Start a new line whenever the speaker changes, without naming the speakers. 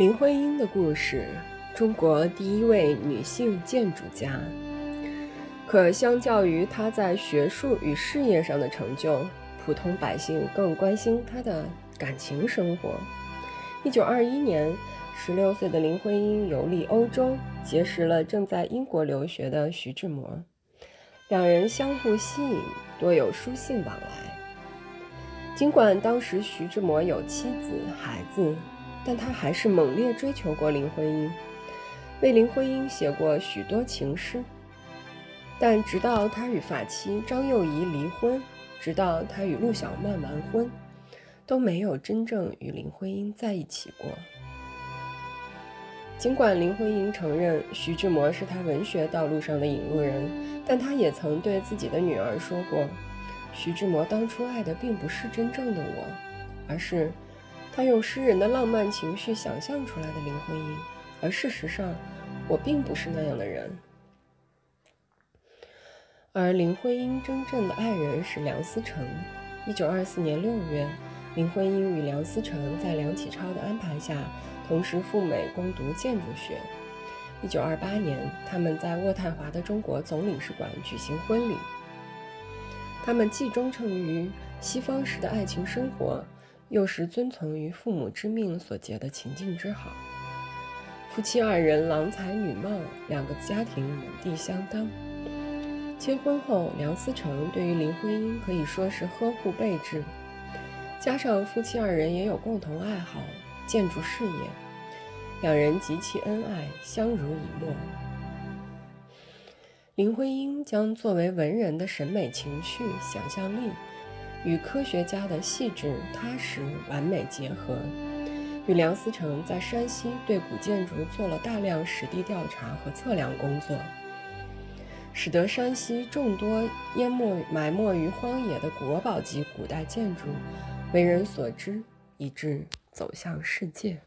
林徽因的故事，中国第一位女性建筑家。可相较于她在学术与事业上的成就，普通百姓更关心她的感情生活。一九二一年，十六岁的林徽因游历欧洲，结识了正在英国留学的徐志摩，两人相互吸引，多有书信往来。尽管当时徐志摩有妻子孩子。但他还是猛烈追求过林徽因，为林徽因写过许多情诗。但直到他与法妻张幼仪离婚，直到他与陆小曼完婚，都没有真正与林徽因在一起过。尽管林徽因承认徐志摩是他文学道路上的引路人，但他也曾对自己的女儿说过：“徐志摩当初爱的并不是真正的我，而是……”他用诗人的浪漫情绪想象出来的林徽因，而事实上，我并不是那样的人。而林徽因真正的爱人是梁思成。一九二四年六月，林徽因与梁思成在梁启超的安排下，同时赴美攻读建筑学。一九二八年，他们在渥太华的中国总领事馆举行婚礼。他们既忠诚于西方式的爱情生活。又是遵从于父母之命所结的情境之好，夫妻二人郎才女貌，两个家庭门第相当。结婚后，梁思成对于林徽因可以说是呵护备至，加上夫妻二人也有共同爱好建筑事业，两人极其恩爱，相濡以沫。林徽因将作为文人的审美情趣、想象力。与科学家的细致踏实完美结合，与梁思成在山西对古建筑做了大量实地调查和测量工作，使得山西众多淹没埋没于荒野的国宝级古代建筑为人所知，以致走向世界。